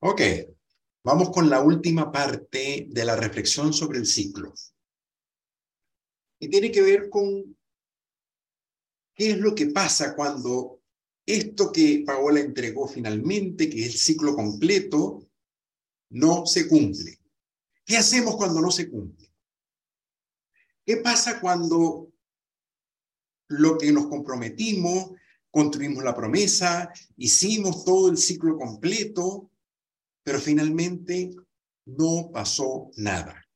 Ok, vamos con la última parte de la reflexión sobre el ciclo. Y tiene que ver con qué es lo que pasa cuando esto que Paola entregó finalmente, que es el ciclo completo, no se cumple. ¿Qué hacemos cuando no se cumple? ¿Qué pasa cuando lo que nos comprometimos, construimos la promesa, hicimos todo el ciclo completo, pero finalmente no pasó nada?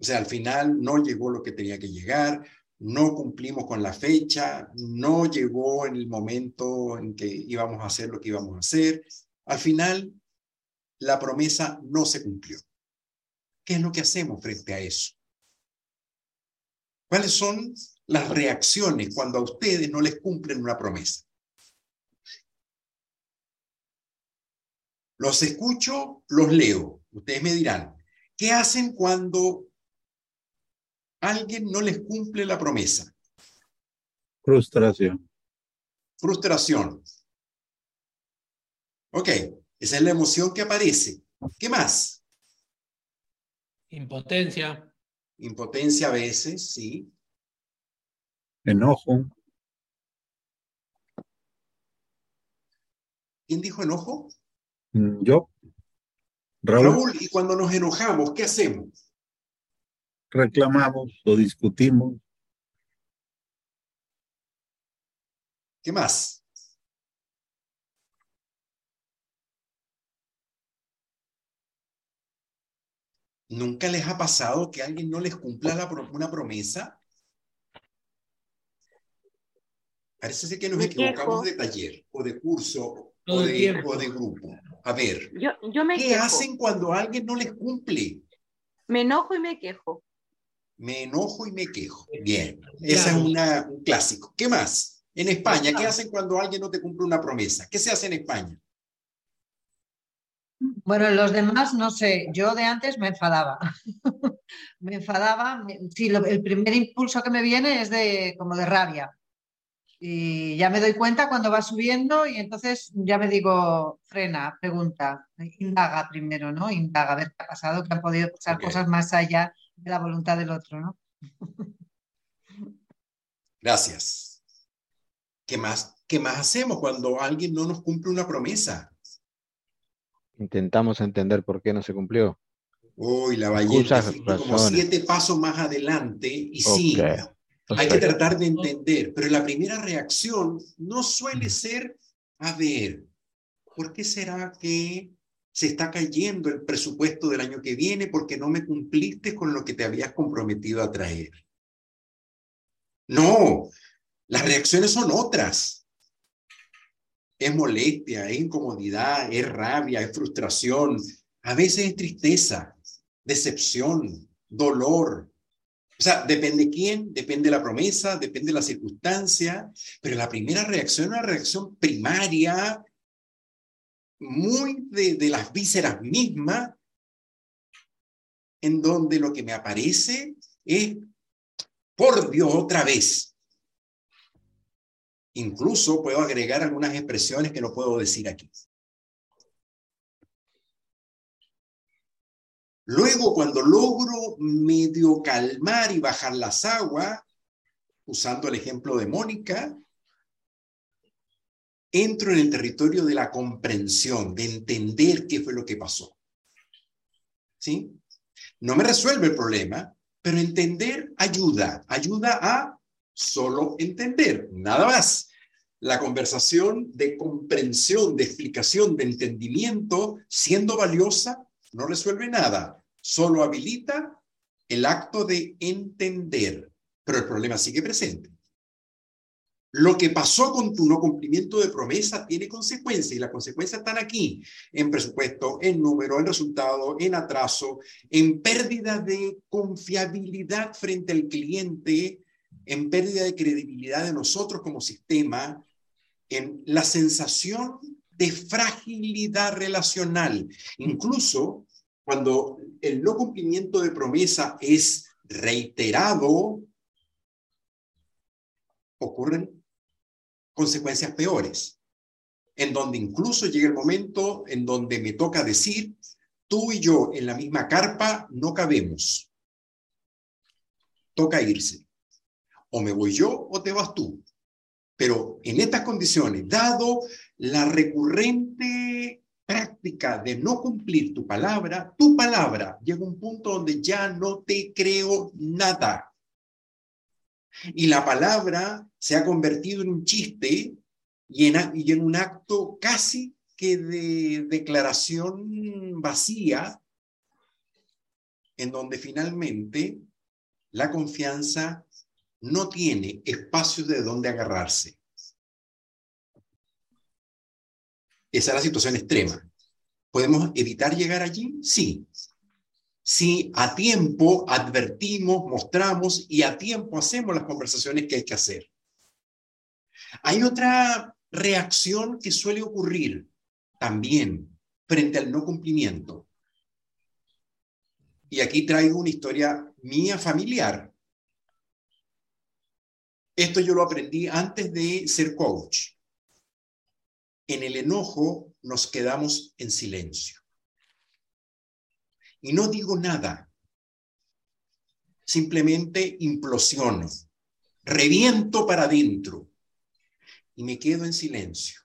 O sea, al final no llegó lo que tenía que llegar, no cumplimos con la fecha, no llegó en el momento en que íbamos a hacer lo que íbamos a hacer. Al final, la promesa no se cumplió. ¿Qué es lo que hacemos frente a eso? ¿Cuáles son las reacciones cuando a ustedes no les cumplen una promesa? Los escucho, los leo. Ustedes me dirán, ¿qué hacen cuando alguien no les cumple la promesa? Frustración. Frustración. Ok, esa es la emoción que aparece. ¿Qué más? Impotencia. Impotencia a veces, sí. Enojo. ¿Quién dijo enojo? Mm, Yo. Raúl. Raúl, y cuando nos enojamos, ¿qué hacemos? reclamamos o discutimos. ¿Qué más? ¿Nunca les ha pasado que alguien no les cumpla la pro- una promesa? Parece ser que nos Me equivocamos quejo. de taller o de curso de, o de grupo. A ver, Yo, yo me ¿qué quejo. hacen cuando alguien no les cumple? Me enojo y me quejo. Me enojo y me quejo. Bien, esa es una, un clásico. ¿Qué más? En España, ¿qué hacen cuando alguien no te cumple una promesa? ¿Qué se hace en España? Bueno, los demás no sé, yo de antes me enfadaba. me enfadaba, sí, lo- el primer impulso que me viene es de como de rabia. Y ya me doy cuenta cuando va subiendo y entonces ya me digo, frena, pregunta, indaga primero, ¿no? Indaga, a ver qué ha pasado, que han podido pasar cosas más allá de la voluntad del otro, ¿no? Gracias. ¿Qué más? ¿Qué más hacemos cuando alguien no nos cumple una promesa? Intentamos entender por qué no se cumplió. Uy, la ballena como siete pasos más adelante y sí, Ok. Hay que tratar de entender, pero la primera reacción no suele ser, a ver, ¿por qué será que se está cayendo el presupuesto del año que viene porque no me cumpliste con lo que te habías comprometido a traer? No, las reacciones son otras. Es molestia, es incomodidad, es rabia, es frustración, a veces es tristeza, decepción, dolor, o sea, depende quién, depende la promesa, depende la circunstancia, pero la primera reacción es una reacción primaria, muy de, de las vísceras mismas, en donde lo que me aparece es, por Dios, otra vez. Incluso puedo agregar algunas expresiones que no puedo decir aquí. Luego, cuando logro medio calmar y bajar las aguas, usando el ejemplo de Mónica, entro en el territorio de la comprensión, de entender qué fue lo que pasó. ¿Sí? No me resuelve el problema, pero entender ayuda, ayuda a solo entender, nada más. La conversación de comprensión, de explicación, de entendimiento, siendo valiosa, no resuelve nada, solo habilita el acto de entender, pero el problema sigue presente. Lo que pasó con tu no cumplimiento de promesa tiene consecuencias y las consecuencias están aquí, en presupuesto, en número, en resultado, en atraso, en pérdida de confiabilidad frente al cliente, en pérdida de credibilidad de nosotros como sistema, en la sensación de fragilidad relacional. Incluso cuando el no cumplimiento de promesa es reiterado, ocurren consecuencias peores. en donde incluso llega el momento en donde me toca decir, tú y yo en la misma carpa no cabemos. Toca irse. O me voy yo o te vas tú. Pero en estas condiciones, dado la recurrente práctica de no cumplir tu palabra, tu palabra llega a un punto donde ya no te creo nada. Y la palabra se ha convertido en un chiste y en, un acto casi que de declaración vacía, en donde finalmente la confianza no tiene espacio de donde agarrarse. Esa es la situación extrema. ¿Podemos evitar llegar allí? Sí. Si a tiempo advertimos, mostramos y a tiempo hacemos las conversaciones que hay que hacer. Hay otra reacción que suele ocurrir también frente al no cumplimiento. Y aquí traigo una historia mía familiar. Esto yo lo aprendí antes de ser coach. En el enojo nos quedamos en silencio. Y no digo nada. Simplemente implosiono. Reviento para adentro. Y me quedo en silencio.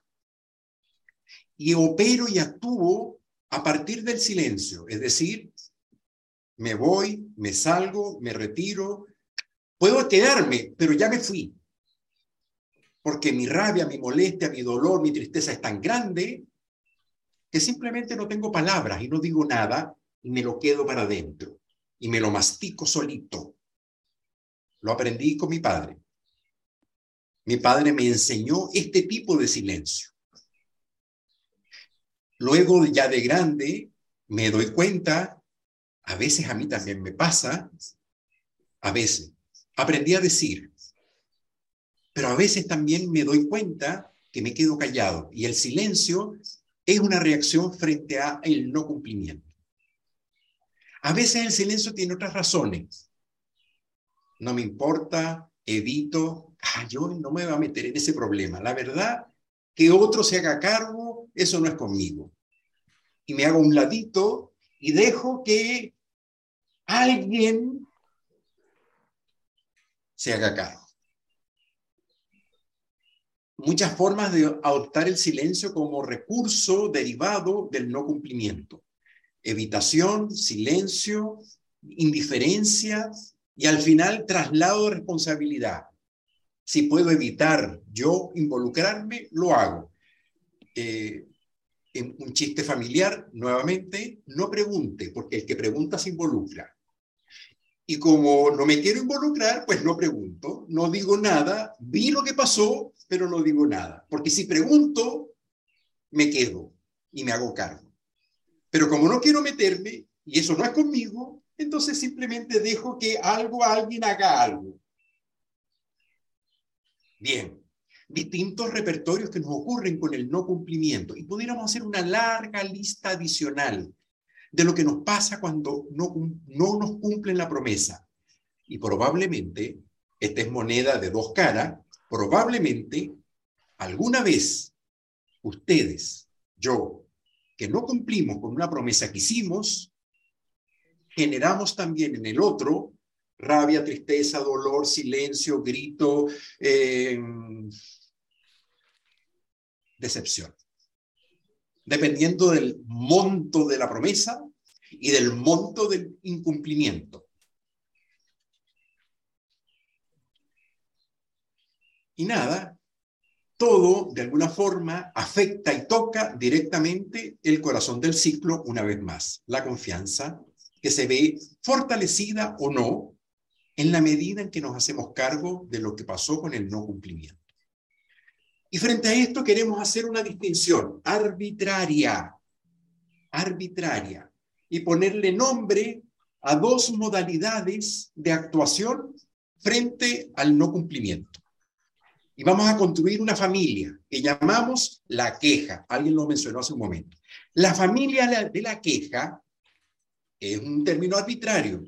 Y opero y actúo a partir del silencio. Es decir, me voy, me salgo, me retiro. Puedo quedarme, pero ya me fui porque mi rabia, mi molestia, mi dolor, mi tristeza es tan grande que simplemente no tengo palabras y no digo nada y me lo quedo para adentro y me lo mastico solito. Lo aprendí con mi padre. Mi padre me enseñó este tipo de silencio. Luego, ya de grande, me doy cuenta, a veces a mí también me pasa, a veces, aprendí a decir, pero a veces también me doy cuenta que me quedo callado y el silencio es una reacción frente a el no cumplimiento. A veces el silencio tiene otras razones. No me importa, evito, ah, yo no me voy a meter en ese problema. La verdad, que otro se haga cargo, eso no es conmigo. Y me hago un ladito y dejo que alguien se haga cargo muchas formas de adoptar el silencio como recurso derivado del no cumplimiento. Evitación, silencio, indiferencia y al final traslado de responsabilidad. Si puedo evitar yo involucrarme, lo hago. Eh, un chiste familiar, nuevamente, no pregunte, porque el que pregunta se involucra. Y como no me quiero involucrar, pues no pregunto, no digo nada, vi lo que pasó, pero no digo nada. Porque si pregunto, me quedo y me hago cargo. Pero como no quiero meterme, y eso no es conmigo, entonces simplemente dejo que algo, alguien haga algo. Bien, distintos repertorios que nos ocurren con el no cumplimiento. Y pudiéramos hacer una larga lista adicional de lo que nos pasa cuando no, no nos cumplen la promesa. Y probablemente, esta es moneda de dos caras, probablemente alguna vez ustedes, yo, que no cumplimos con una promesa que hicimos, generamos también en el otro rabia, tristeza, dolor, silencio, grito, eh, decepción. Dependiendo del monto de la promesa y del monto del incumplimiento. Y nada, todo de alguna forma afecta y toca directamente el corazón del ciclo una vez más, la confianza que se ve fortalecida o no en la medida en que nos hacemos cargo de lo que pasó con el no cumplimiento. Y frente a esto queremos hacer una distinción arbitraria, arbitraria, y ponerle nombre a dos modalidades de actuación frente al no cumplimiento y vamos a construir una familia que llamamos la queja. Alguien lo mencionó hace un momento. La familia de la queja es un término arbitrario.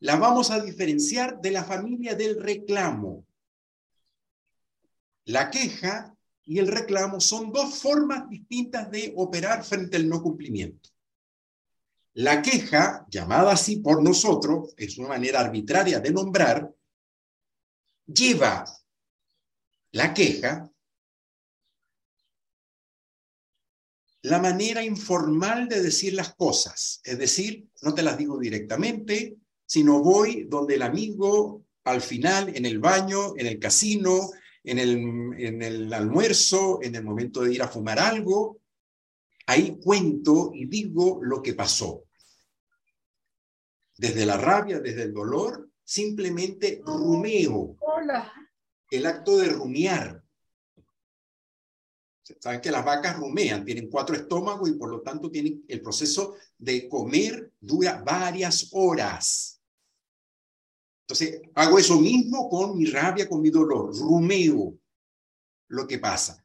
La vamos a diferenciar de la familia del reclamo. La queja y el reclamo son dos formas distintas de operar frente al no cumplimiento. La queja, llamada así por nosotros, es una manera arbitraria de nombrar, lleva la queja la manera informal de decir las cosas. Es decir, no te las digo directamente, sino voy donde el amigo al final, en el baño, en el casino, en el, en el almuerzo, en el momento de ir a fumar algo, ahí cuento y digo lo que pasó. Desde la rabia, desde el dolor, simplemente rumeo. El acto de rumiar. Saben que las vacas rumean, tienen cuatro estómagos y por lo tanto tienen el proceso de comer dura varias horas. Entonces, hago eso mismo con mi rabia, con mi dolor, rumeo lo que pasa.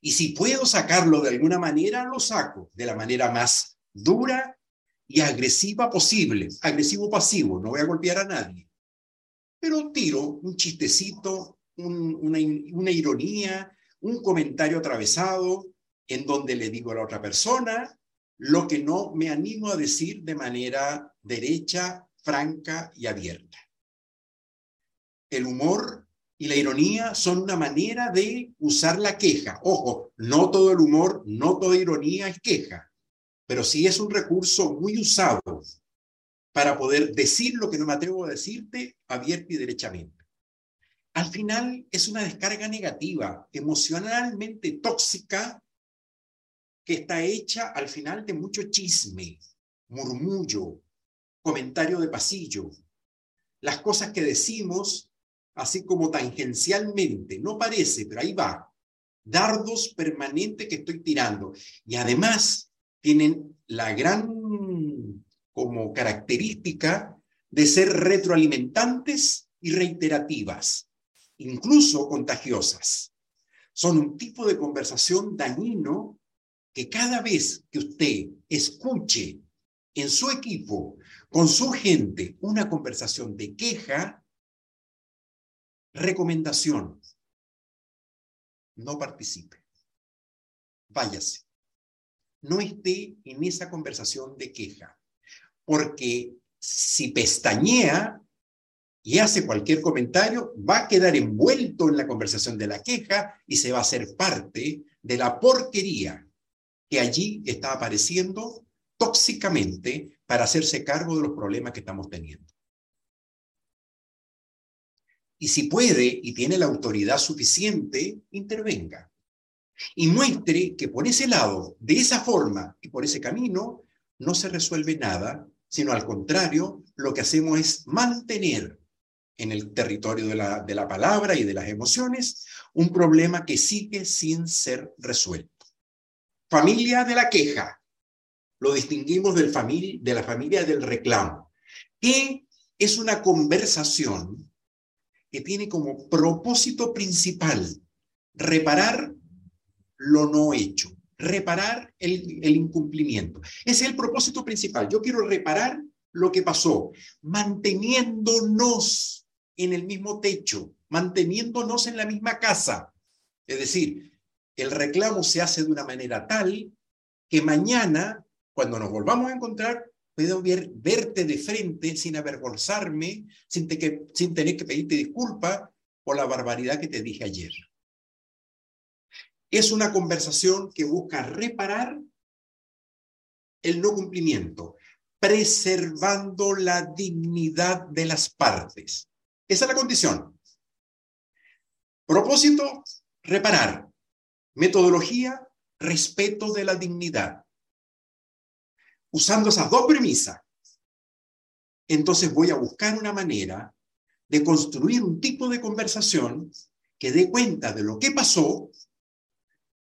Y si puedo sacarlo de alguna manera, lo saco de la manera más dura y agresiva posible. Agresivo pasivo, no voy a golpear a nadie. Pero tiro un chistecito, una, una ironía, un comentario atravesado en donde le digo a la otra persona lo que no me animo a decir de manera derecha, franca y abierta el humor y la ironía son una manera de usar la queja. Ojo, no todo el humor, no toda ironía es queja, pero sí es un recurso muy usado para poder decir lo que no me atrevo a decirte abierto y derechamente. Al final es una descarga negativa, emocionalmente tóxica, que está hecha al final de mucho chisme, murmullo, comentario de pasillo. Las cosas que decimos así como tangencialmente, no parece, pero ahí va, dardos permanentes que estoy tirando. Y además tienen la gran como característica de ser retroalimentantes y reiterativas, incluso contagiosas. Son un tipo de conversación dañino que cada vez que usted escuche en su equipo, con su gente, una conversación de queja, Recomendación. No participe. Váyase. No esté en esa conversación de queja. Porque si pestañea y hace cualquier comentario, va a quedar envuelto en la conversación de la queja y se va a hacer parte de la porquería que allí está apareciendo tóxicamente para hacerse cargo de los problemas que estamos teniendo. Y si puede y tiene la autoridad suficiente, intervenga. Y muestre que por ese lado, de esa forma y por ese camino, no se resuelve nada, sino al contrario, lo que hacemos es mantener en el territorio de la, de la palabra y de las emociones un problema que sigue sin ser resuelto. Familia de la queja. Lo distinguimos del de la familia del reclamo, que es una conversación que tiene como propósito principal reparar lo no hecho, reparar el, incumplimiento. Ese es el propósito principal. Yo quiero reparar lo que pasó, manteniéndonos en el mismo techo, manteniéndonos en la misma casa. Es decir, el reclamo se hace de una manera tal que mañana, cuando nos volvamos a encontrar, puedo ver, verte de frente sin avergonzarme, sin, sin tener que pedirte disculpa por la barbaridad que te dije ayer. Es una conversación que busca reparar el no cumplimiento, preservando la dignidad de las partes. Esa es la condición. Propósito, reparar. Metodología, respeto de la dignidad usando esas dos premisas, entonces voy a buscar una manera de construir un tipo de conversación que dé cuenta de lo que pasó,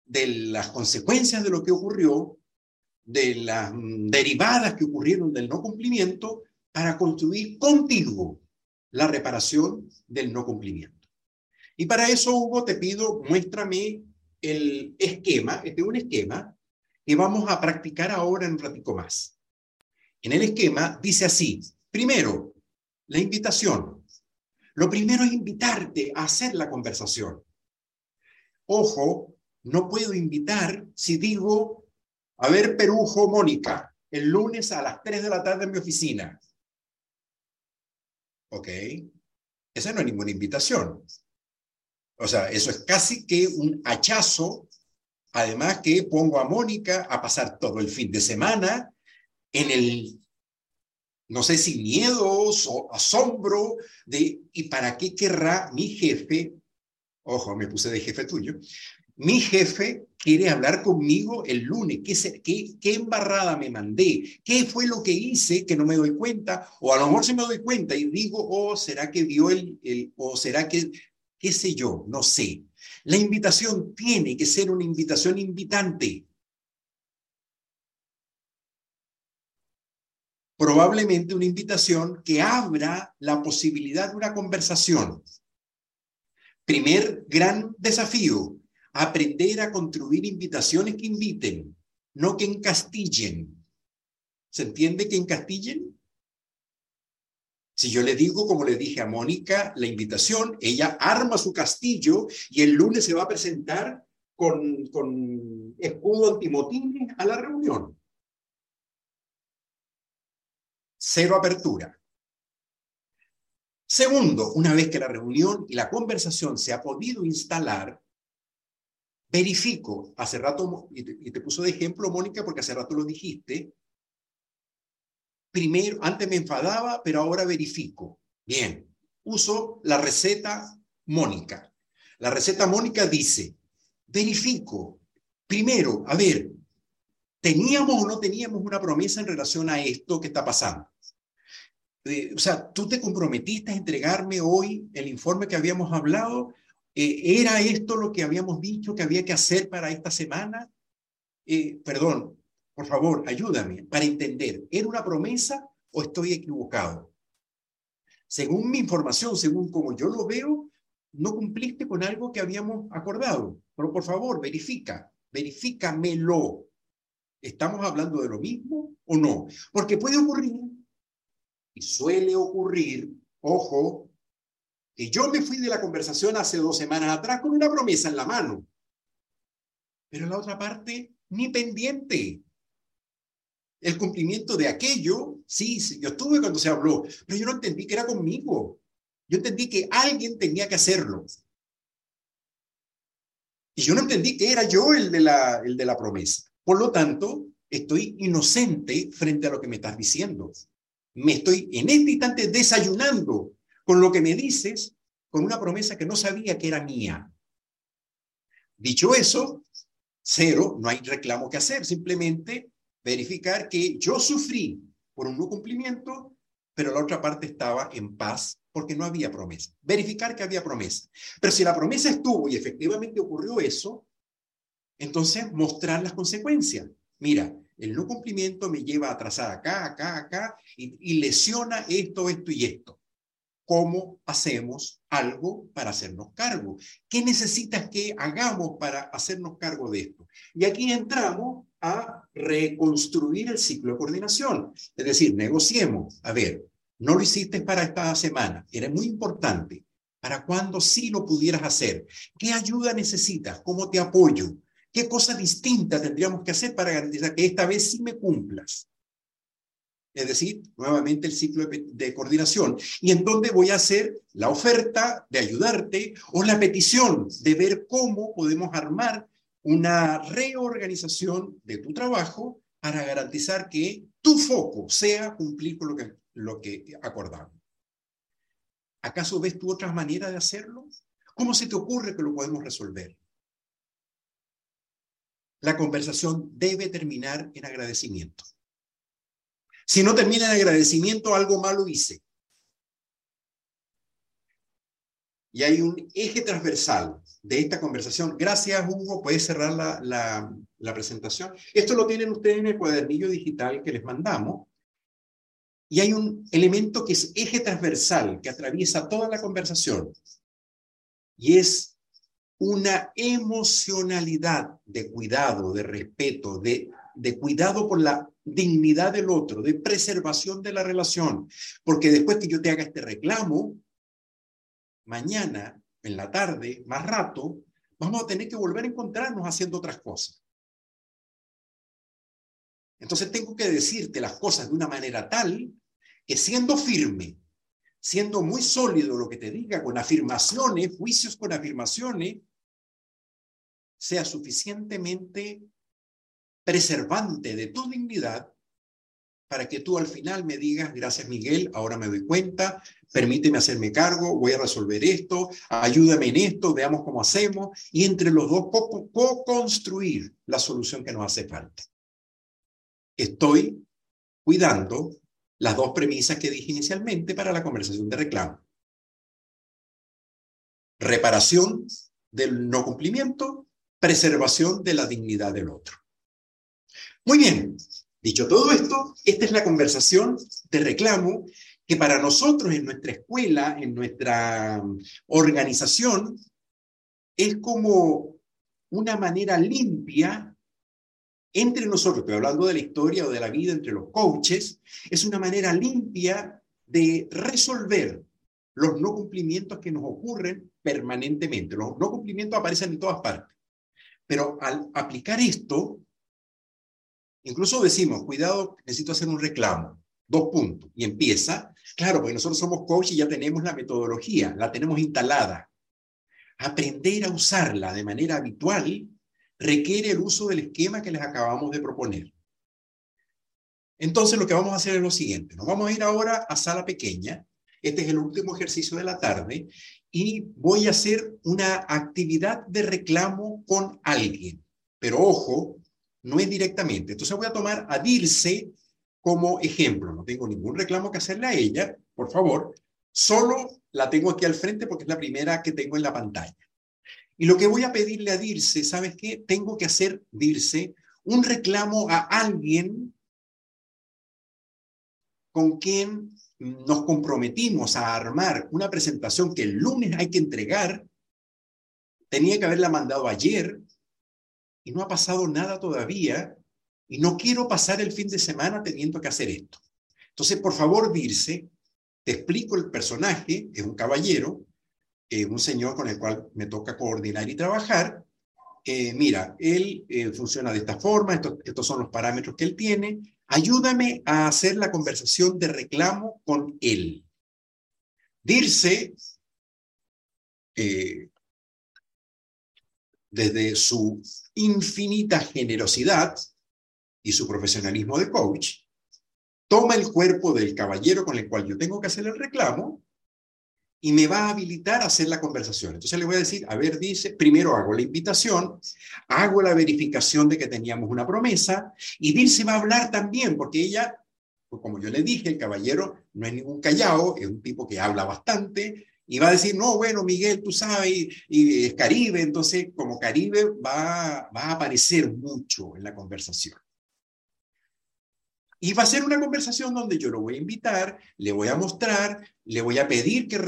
de las consecuencias de lo que ocurrió, de las mm, derivadas que ocurrieron del no cumplimiento, para construir contigo la reparación del no cumplimiento. Y para eso, Hugo, te pido, muéstrame el esquema, este es un esquema que vamos a practicar ahora en un ratico más. En el esquema dice así, primero, la invitación. Lo primero es invitarte a hacer la conversación. Ojo, No puedo invitar si digo, a ver, Perujo, Mónica, el lunes a las 3 de la tarde en mi oficina. Ok, esa no es ninguna invitación. O sea, eso es casi que un hachazo. Además que pongo a Mónica a pasar todo el fin de semana en el, no sé si miedo o asombro de, ¿y para qué querrá mi jefe? Ojo, me puse de jefe tuyo. Mi jefe quiere hablar conmigo el lunes. ¿Qué, qué, ¿Qué, embarrada me mandé? ¿Qué fue lo que hice que no me doy cuenta? O a lo mejor se me doy cuenta y digo, oh, ¿será que vio el o será que qué sé yo, no sé. La invitación tiene que ser una invitación invitante. Probablemente una invitación que abra la posibilidad de una conversación. Primer gran desafío, aprender a construir invitaciones que inviten, no que encastillen. ¿Se entiende que encastillen? Si yo le digo, como le dije a Mónica, la invitación, ella arma su castillo y el lunes se va a presentar con, con escudo antimotines a la reunión. Cero apertura. Segundo, una vez que la reunión y la conversación se ha podido instalar, verifico, hace rato, y te, y te puso de ejemplo, Mónica, porque hace rato lo dijiste, primero, antes me enfadaba, pero ahora verifico. Bien, uso la receta Mónica. La receta Mónica dice, verifico, primero, a ver, ¿teníamos o no teníamos una promesa en relación a esto que está pasando? Eh, o sea, tú te comprometiste a entregarme hoy el informe que habíamos hablado. Eh, ¿Era esto lo que habíamos dicho que había que hacer para esta semana? Eh, perdón, por favor, ayúdame para entender, ¿era una promesa o estoy equivocado? Según mi información, según como yo lo veo, no cumpliste con algo que habíamos acordado. Pero por favor, verifica, verifícamelo. ¿Estamos hablando de lo mismo o no? Porque puede ocurrir, y suele ocurrir, ojo, que yo me fui de la conversación hace dos semanas atrás con una promesa en la mano. Pero la otra parte, ni pendiente el cumplimiento de aquello, sí, sí, yo estuve cuando se habló, pero yo no entendí que era conmigo. Yo entendí que alguien tenía que hacerlo. Y yo no entendí que era yo el de la, el de la promesa. Por lo tanto, estoy inocente frente a lo que me estás diciendo. Me estoy en este instante desayunando con lo que me dices, con una promesa que no sabía que era mía. Dicho eso, cero, no hay reclamo que hacer, simplemente verificar que yo sufrí por un no cumplimiento, pero la otra parte estaba en paz porque no había promesa. Verificar que había promesa. Pero si la promesa estuvo y efectivamente ocurrió eso, entonces mostrar las consecuencias. Mira, el no cumplimiento me lleva a atrasar acá, acá, acá y, y lesiona esto, esto y esto. ¿Cómo hacemos algo para hacernos cargo? ¿Qué necesitas que hagamos para hacernos cargo de esto? Y aquí entramos reconstruir el ciclo de coordinación. Es decir, negociemos. A ver, no lo hiciste para esta semana, era muy importante. ¿Para cuándo sí lo pudieras hacer? ¿Qué ayuda necesitas? ¿Cómo te apoyo? ¿Qué cosa distinta tendríamos que hacer para garantizar que esta vez sí me cumplas? Es decir, nuevamente el ciclo de, coordinación. Y en dónde voy a hacer la oferta de ayudarte o la petición de ver cómo podemos armar una reorganización de tu trabajo para garantizar que tu foco sea cumplir con lo que, lo que acordamos. ¿Acaso ves tú otras maneras de hacerlo? ¿Cómo se te ocurre que lo podemos resolver? La conversación debe terminar en agradecimiento. Si no termina en agradecimiento, algo malo hice. Y hay un eje transversal de esta conversación. Gracias, Hugo. Puedes cerrar la, la, presentación. Esto lo tienen ustedes en el cuadernillo digital que les mandamos. Y hay un elemento que es eje transversal, que atraviesa toda la conversación. Y es una emocionalidad de cuidado, de respeto, de, de cuidado por la dignidad del otro, de preservación de la relación. Porque después que yo te haga este reclamo, mañana, en la tarde, más rato, vamos a tener que volver a encontrarnos haciendo otras cosas. Entonces tengo que decirte las cosas de una manera tal que siendo firme, siendo muy sólido lo que te diga, con afirmaciones, juicios con afirmaciones, sea suficientemente preservante de tu dignidad para que tú al final me digas, gracias Miguel, ahora me doy cuenta, permíteme hacerme cargo, voy a resolver esto, ayúdame en esto, veamos cómo hacemos, y entre los dos co-construir la solución que nos hace falta. Estoy cuidando las dos premisas que dije inicialmente para la conversación de reclamo. Reparación del no cumplimiento, preservación de la dignidad del otro. Muy bien, dicho todo esto, esta es la conversación de reclamo que para nosotros en nuestra escuela, en nuestra organización, es como una manera limpia entre nosotros, estoy hablando de la historia o de la vida entre los coaches, es una manera limpia de resolver los no cumplimientos que nos ocurren permanentemente. Los no cumplimientos aparecen en todas partes. Pero al aplicar esto, incluso decimos, cuidado, necesito hacer un reclamo. Dos puntos. Y empieza, claro, porque nosotros somos coaches y ya tenemos la metodología, la tenemos instalada. Aprender a usarla de manera habitual requiere el uso del esquema que les acabamos de proponer. Entonces lo que vamos a hacer es lo siguiente. Nos vamos a ir ahora a sala pequeña. Este es el último ejercicio de la tarde y voy a hacer una actividad de reclamo con alguien. Pero ojo, no es directamente. Entonces voy a tomar a Dirce como ejemplo. No tengo ningún reclamo que hacerle a ella, por favor. Solo la tengo aquí al frente porque es la primera que tengo en la pantalla. Y lo que voy a pedirle a Dirce, ¿sabes qué? Tengo que hacer, Dirce, un reclamo a alguien con quien nos comprometimos a armar una presentación que el lunes hay que entregar. Tenía que haberla mandado ayer y no ha pasado nada todavía y no quiero pasar el fin de semana teniendo que hacer esto. Entonces, por favor, Dirce, te explico el personaje, es un caballero, eh, un señor con el cual me toca coordinar y trabajar. Eh, mira, él eh, funciona de esta forma, estos, son los parámetros que él tiene. Ayúdame a hacer la conversación de reclamo con él. Dirce, desde su infinita generosidad y su profesionalismo de coach, toma el cuerpo del caballero con el cual yo tengo que hacer el reclamo y me va a habilitar a hacer la conversación. Entonces le voy a decir, a ver, dice, primero hago la invitación, hago la verificación de que teníamos una promesa y Dirce va a hablar también, porque ella, pues como yo le dije, el caballero no es ningún callao, es un tipo que habla bastante y va a decir, no, bueno, Miguel, tú sabes, y, es Caribe, entonces como Caribe va, va a aparecer mucho en la conversación. Y va a ser una conversación donde yo lo voy a invitar, le voy a mostrar, le voy a pedir que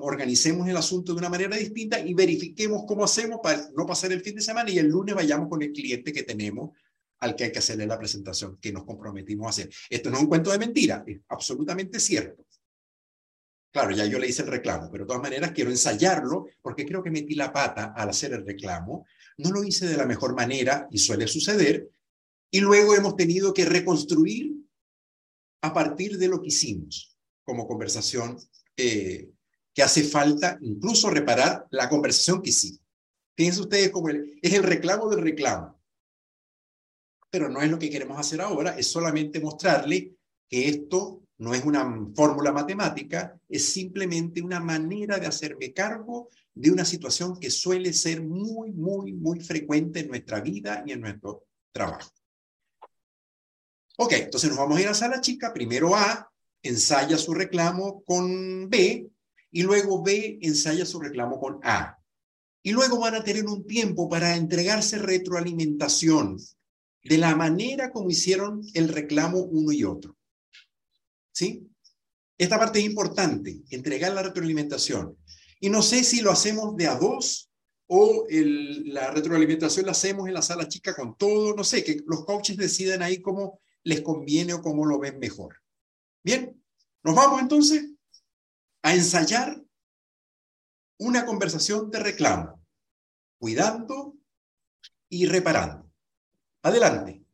organicemos el asunto de una manera distinta y verifiquemos cómo hacemos para no pasar el fin de semana y el lunes vayamos con el cliente que tenemos al que hay que hacerle la presentación que nos comprometimos a hacer. Esto no es un cuento de mentira, es absolutamente cierto. Claro, ya yo le hice el reclamo, pero de todas maneras quiero ensayarlo porque creo que metí la pata al hacer el reclamo. No lo hice de la mejor manera y suele suceder, y luego hemos tenido que reconstruir a partir de lo que hicimos como conversación, eh, que hace falta incluso reparar la conversación que hicimos. Fíjense ustedes cómo es el reclamo del reclamo. Pero no es lo que queremos hacer ahora, es solamente mostrarle que esto no es una fórmula matemática, es simplemente una manera de hacerme cargo de una situación que suele ser muy, muy, muy frecuente en nuestra vida y en nuestro trabajo. Ok, entonces nos vamos a ir a sala chica. Primero A ensaya su reclamo con B y luego B ensaya su reclamo con A. Y luego van a tener un tiempo para entregarse retroalimentación de la manera como hicieron el reclamo uno y otro. ¿Sí? Esta parte es importante, entregar la retroalimentación. Y no sé si lo hacemos de a dos o la retroalimentación la hacemos en la sala chica con todo, no sé, que los coaches deciden ahí cómo les conviene o cómo lo ven mejor. Bien, nos vamos entonces a ensayar una conversación de reclamo. cuidando y reparando. Adelante.